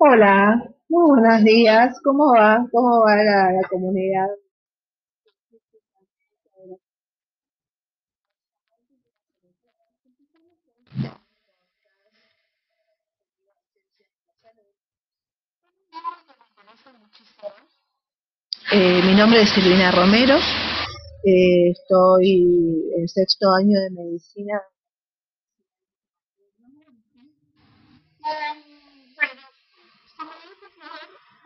Hola, muy buenos días. ¿Cómo va? ¿Cómo va la, comunidad? Eh, mi nombre es Silvina Romero, eh, estoy en sexto año de medicina.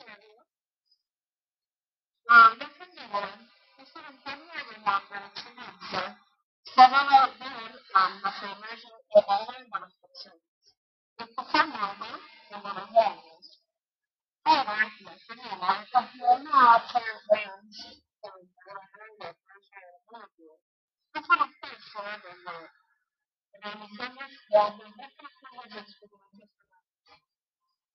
Um, this is the one. This is a. Several women um, have emerged in other manifestations. The performer, the one of those. However, the formula of the author brings in the hundred percent movie. This would will be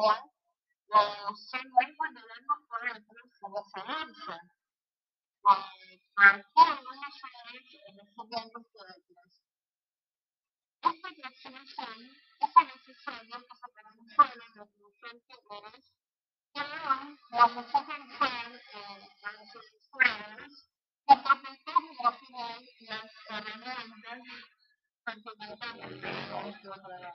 England, eh, son muy vulnerables por el precio de silencio. Eh, de algunas áreas recibiendo otras. Esta clasificación es el necesario que se transforme en los diferentes niveles que aún las necesitan en los usuarios que permiten definir las herramientas complementarias de la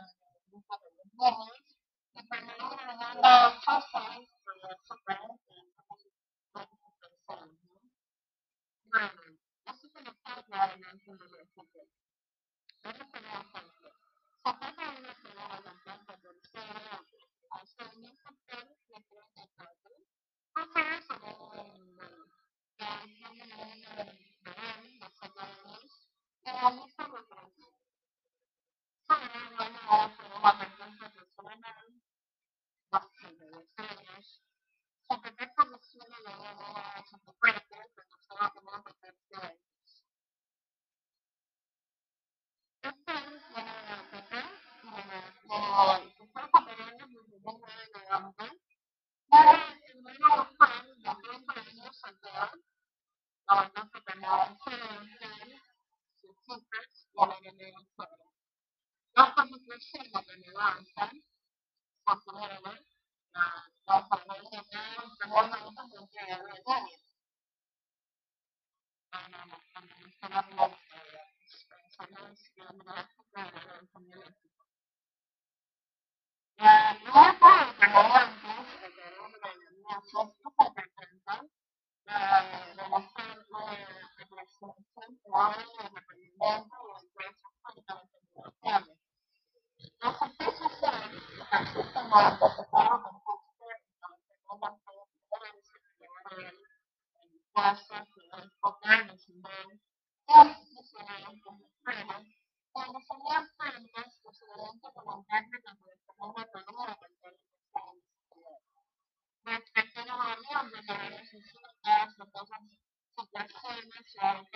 success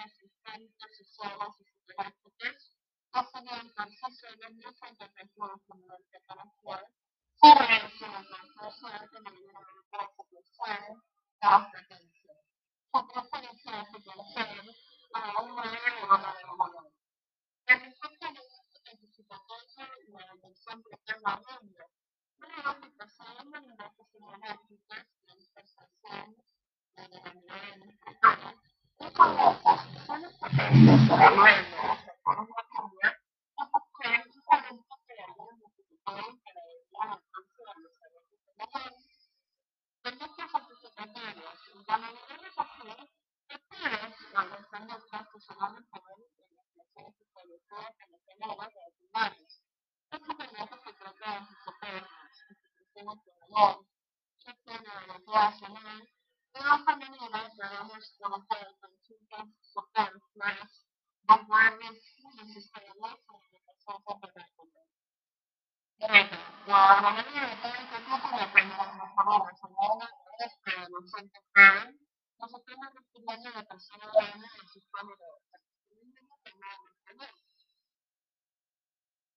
solución que nos tiene de soportes, instituciones de valor, de la nacional, de las maneras de La mayoría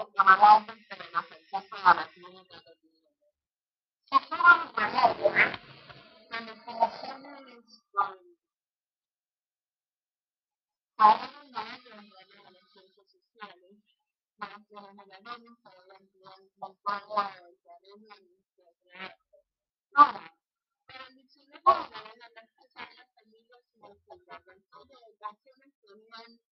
encaminados en acercarse a la clínica de vida. Susurros remotos, manipulaciones Ahora no hay problema de las ciencias sociales, más de los modelos para la entidad de la Ahora, de la las y el fundador de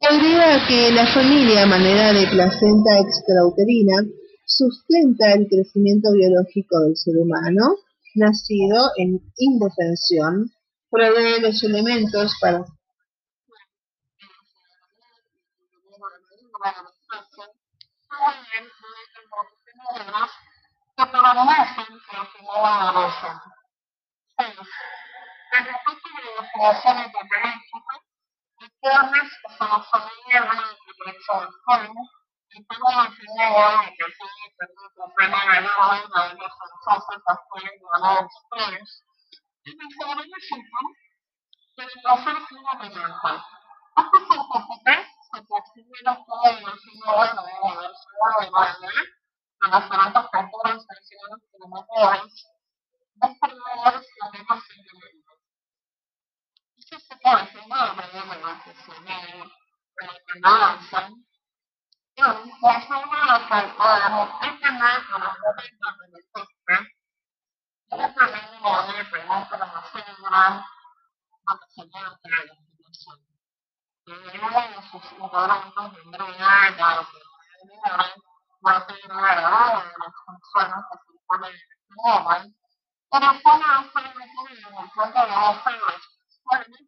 Agrega que la familia, a manera de placenta extrauterina, sustenta el crecimiento biológico del ser humano, nacido en indefensión, provee los elementos para que entonces, como familia van a y toda la enfermedad de que tiene que tener la de la vida de las cosas que pueden lograr ustedes. Y me felicito de la ofensiva de Marta. Este es el capitán que considera que es la de la Universidad de Guadalajara, de las grandes culturas nacionales y de las mujeres, dos primeros que tenemos en. Poi finire nelle volte sedere, perché non so. Io mi piaceva parlare, perché non sono capito delle teste. Io sono in linea per non conoscerla, ma se ne ho credo che non so. E io sono sicuramente in linea da dire, ma per la loro funzione che si può dire nuova, e la sono sempre in linea, perché non sono sicuramente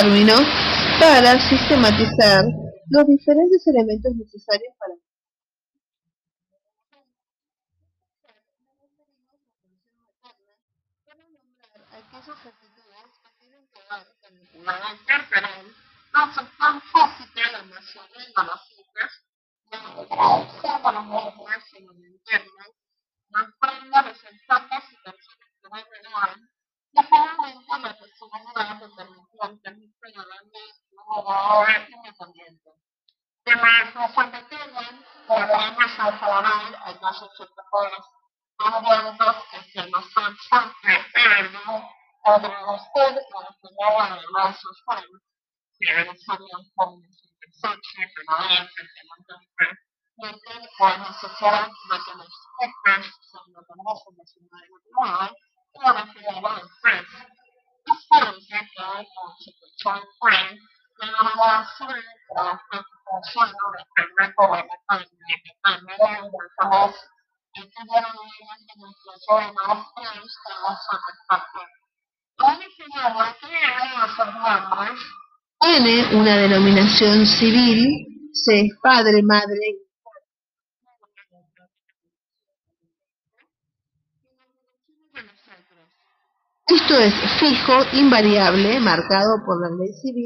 término para sistematizar los diferentes elementos necesarios The dimensional polynomial egymáshoz képest Valóban a számszám, mert előbb azonosod, illetve valami máshoz folyam. Kérdés, hogy ilyen foglalkozik, szakképpen a lehetetlen a döntés. Mert én folyamatos a szerep, is szokás, szóval a mosogatom már, hogy valami, valami, valami, valami, valami, valami, valami, valami, valami, valami, valami, valami, valami, valami, valami, valami, valami, valami, valami, de las denominaciones. Un fenómeno existe en relación a otros efectivamente, y también posterior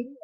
la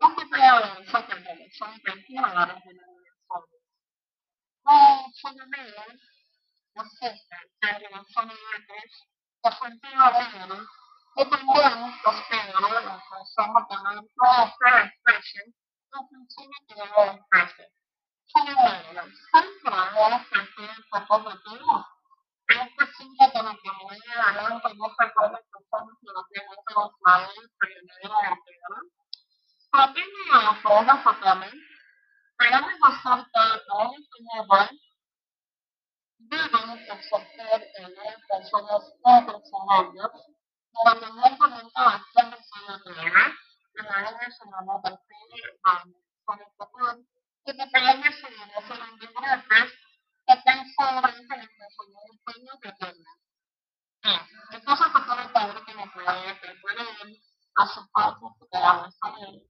un ingeniero deben exercer en las personas profesionales fundamentalmente acciones ciudadanas en la línea sonora del PIB con el futuro y que podemos ser en grupos que que la funcionalidad depende. Entonces, se que me pueda preparar a su parte de la mujer de manera que no pueda no tener una realidad y por lo tanto también debe de una tendencia. Bueno, estas tendencias que nos enseñaron de traducir el fenómeno de la sujeción que relación de la formulación del coche que le den representantes verter la necesidad de que los jefes se independencia nacional de manera de que no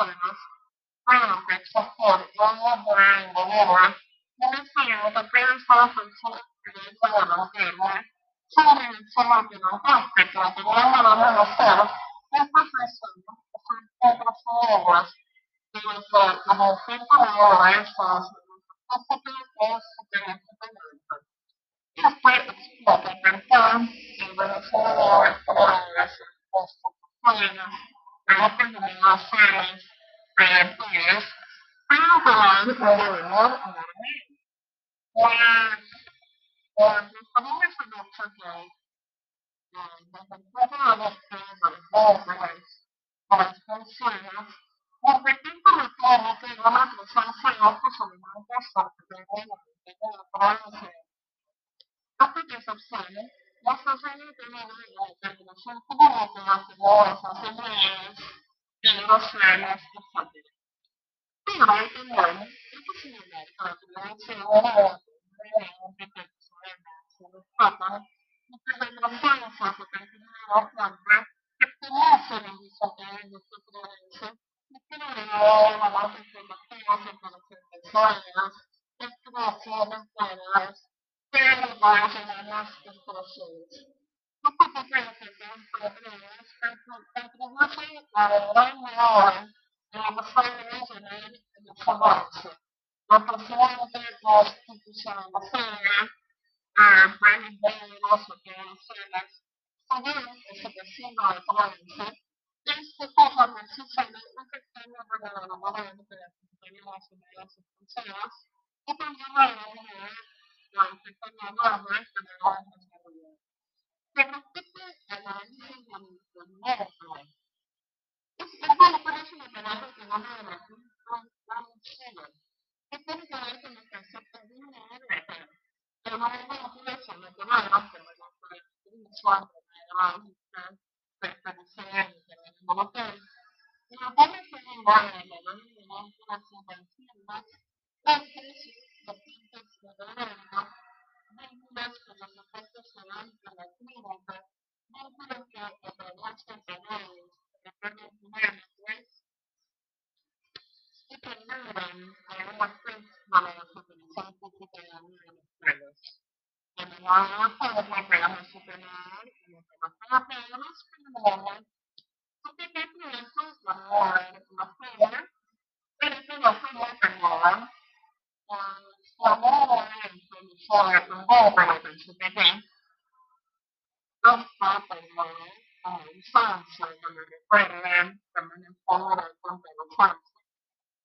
Cambridge, Brown, Chesterfield, Area, Bryan, Bermuda, Tennessee with a grand total of 203 kilometers in length. Children and children are affected with the number the first of the was, it was the most simple performances. These performances say that we could stand over there on a mother and look at maybe lots of males and themselves. But there's a man over there, like the thing on the other, and they're all just over there. Pero este análisis de nuestro nuevo es, es una operación de palabras que van a ver con Chile. ¿Qué tiene que ver con los conceptos de una obra? Pero no es una operación de palabras, pero no es una operación de palabras. Pertenecer en el hotel. Pena que me va a la línea de las subvenciones entre sus distintos gobiernos, vínculos con los efectos solamente de la clínica, vínculos que atraviesan canales, recuerdos humanos, y que logran algunas formas de la utilización pública de la vida Quando ela falou uma palavra super nerd, ela estava falando para ela nas primeiras. Só que tem crianças lá, era uma feira, ele pegou foi bom para ela. Chamou ele, ele foi tão bom para ela, super bem. Não só para ela, a infância, também foi, também fora, também infância.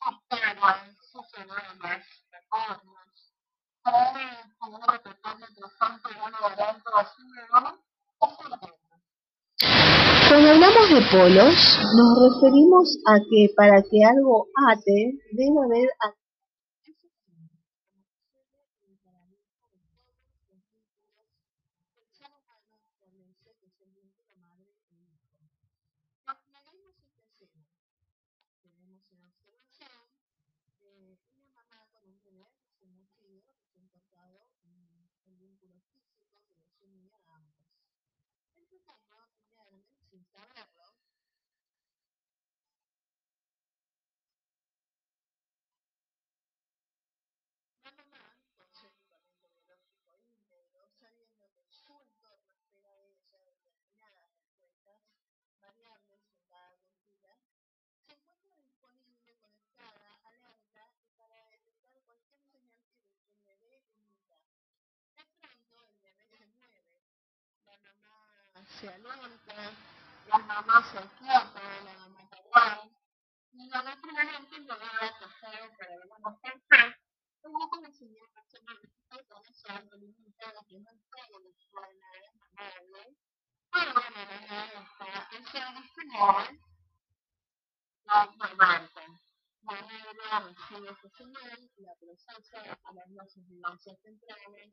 secretos, software, sociedades, reformas, para como reportaje interesante de una variante de Cuando hablamos de polos, nos referimos a que para que algo ate, debe haber se alienta, las mamás se escapan, la mamá y la otra gente lo va a pasar para algunos pensar, un poco de señal personal de conocer, limitada, que no todo lo suena amable, pero de manera esta, esa diseñada, la observante. La negra recibe esta señal, la procesa a las dosis de centrales,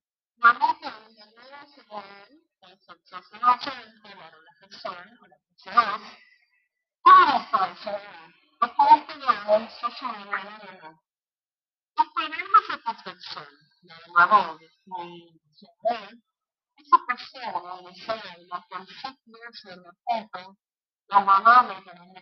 hace tener un orden necesario accionar para calmarlo. La ansia, la mamanta, la pomada y la herrera. Si la interpretación puede traer el valor se calma. La boca de la nueva señal, la sensación ausente, la relajación o la ansiedad, todo está enfermo. Lo cual tenemos socialmente. Obtener la satisfacción, la la persona desea la se repite, la valor de la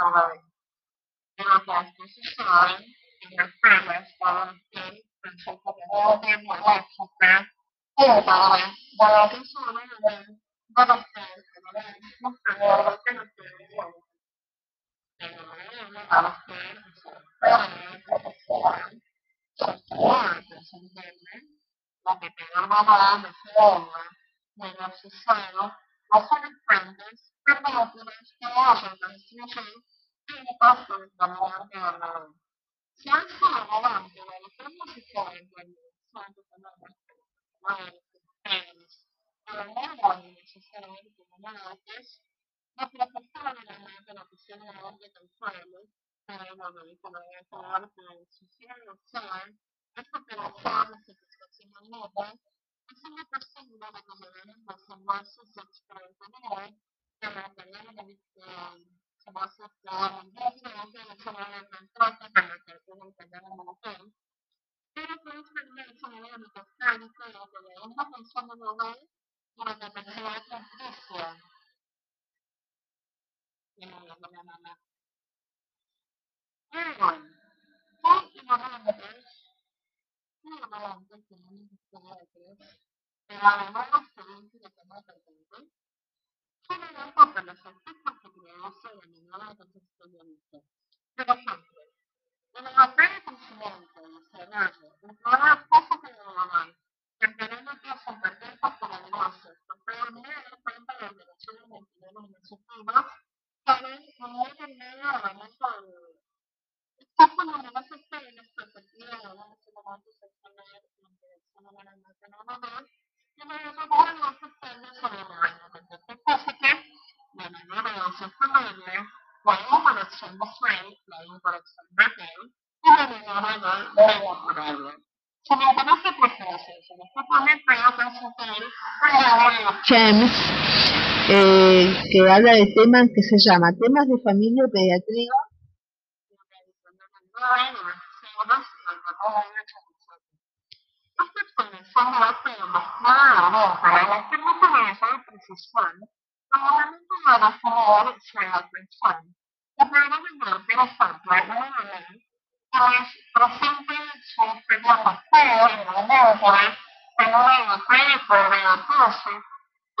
novamente. Eu não quero isso chore, hay necesariamente como antes, la plataforma de la la piscina de la del pueblo, pero bueno, y como ya social social, esta operación se persona de que mantenían el se va a a la de la que tienen que dar un montón. Pero que es de y una persona global Mana menghilangkan Islam. Yang mana-mana. Anyway, thank you for having Saya malam ini secara terus. Pengalaman sering tidak pernah tertentu. Saya nampak pada satu dewasa yang mengalami sebagian itu. Por ejemplo, en la batalla con Cimento y Senado, declaró James, eh, que habla de temas que se llama temas de familia pediatría.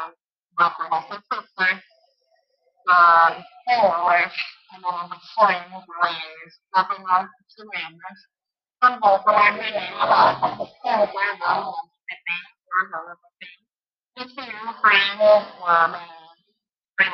um, alcohol. So it's okay. The forward and on the flame blaze, rubbing off the commandments. Some both are meaning about the forward of the city or the liberty. If you the woman